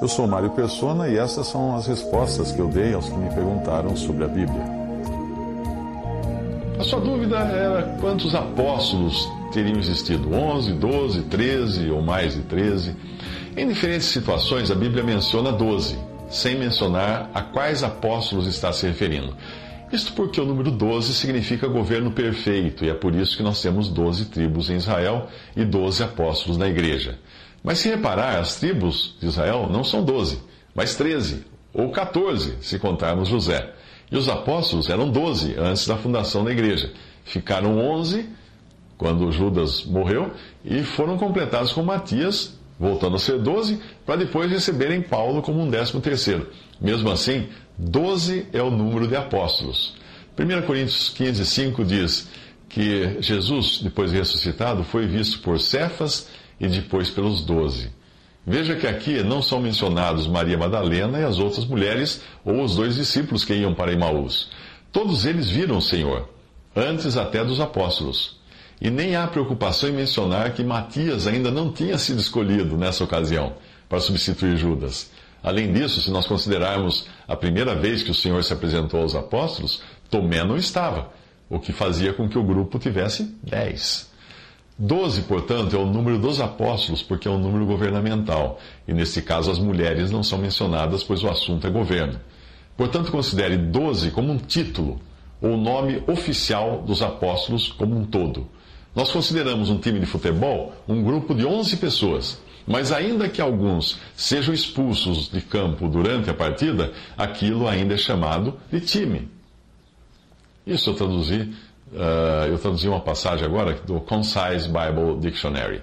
Eu sou Mário Persona e essas são as respostas que eu dei aos que me perguntaram sobre a Bíblia. A sua dúvida era quantos apóstolos teriam existido: 11, 12, 13 ou mais de 13. Em diferentes situações, a Bíblia menciona 12, sem mencionar a quais apóstolos está se referindo. Isto porque o número 12 significa governo perfeito, e é por isso que nós temos 12 tribos em Israel e 12 apóstolos na igreja. Mas se reparar, as tribos de Israel não são 12, mas 13, ou 14, se contarmos José. E os apóstolos eram 12 antes da fundação da igreja. Ficaram 11 quando Judas morreu e foram completados com Matias, voltando a ser 12, para depois receberem Paulo como um décimo terceiro. Mesmo assim, 12 é o número de apóstolos. 1 Coríntios 15, 5 diz que Jesus, depois de ressuscitado, foi visto por Cefas e depois pelos doze. Veja que aqui não são mencionados Maria Madalena e as outras mulheres ou os dois discípulos que iam para Emaús. Todos eles viram o Senhor, antes até dos apóstolos. E nem há preocupação em mencionar que Matias ainda não tinha sido escolhido nessa ocasião para substituir Judas. Além disso, se nós considerarmos a primeira vez que o Senhor se apresentou aos apóstolos, Tomé não estava, o que fazia com que o grupo tivesse dez. Doze, portanto, é o número dos apóstolos, porque é um número governamental. E nesse caso, as mulheres não são mencionadas, pois o assunto é governo. Portanto, considere doze como um título, ou nome oficial dos apóstolos como um todo. Nós consideramos um time de futebol um grupo de onze pessoas. Mas ainda que alguns sejam expulsos de campo durante a partida, aquilo ainda é chamado de time. Isso eu traduzi, uh, eu traduzi uma passagem agora do Concise Bible Dictionary.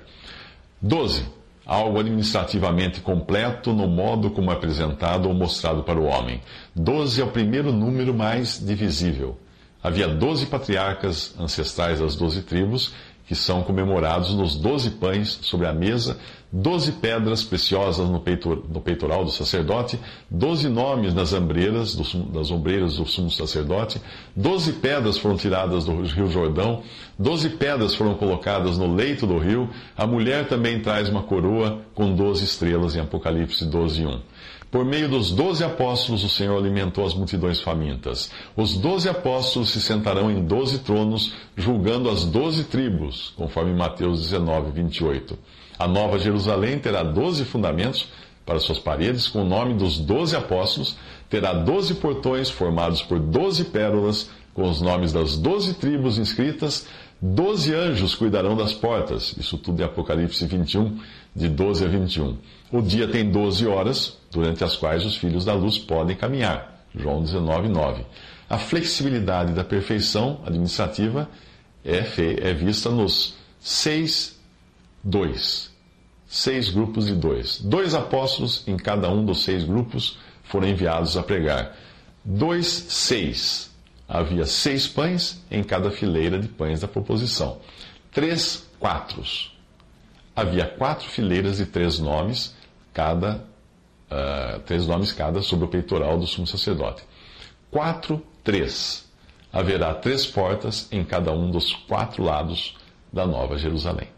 12. Algo administrativamente completo no modo como é apresentado ou mostrado para o homem. 12 é o primeiro número mais divisível. Havia 12 patriarcas ancestrais das 12 tribos que são comemorados nos doze pães sobre a mesa, doze pedras preciosas no, peitor, no peitoral do sacerdote, doze nomes nas ombreiras, do, das ombreiras do sumo sacerdote, doze pedras foram tiradas do rio Jordão, doze pedras foram colocadas no leito do rio, a mulher também traz uma coroa com doze estrelas em Apocalipse 12, 1. Por meio dos doze apóstolos, o Senhor alimentou as multidões famintas. Os doze apóstolos se sentarão em doze tronos, julgando as doze tribos, conforme Mateus 19, 28. A nova Jerusalém terá doze fundamentos para suas paredes, com o nome dos doze apóstolos, terá doze portões formados por doze pérolas, com os nomes das doze tribos inscritas, doze anjos cuidarão das portas. Isso tudo é Apocalipse 21, de 12 a 21. O dia tem 12 horas, durante as quais os filhos da luz podem caminhar. João 19, 9. A flexibilidade da perfeição administrativa é, é vista nos seis, dois. Seis grupos de dois. Dois apóstolos em cada um dos seis grupos foram enviados a pregar. Dois, seis. Havia seis pães em cada fileira de pães da proposição. Três, quatros. Havia quatro fileiras de três nomes cada, uh, três nomes cada sobre o peitoral do sumo sacerdote. Quatro, três. Haverá três portas em cada um dos quatro lados da Nova Jerusalém.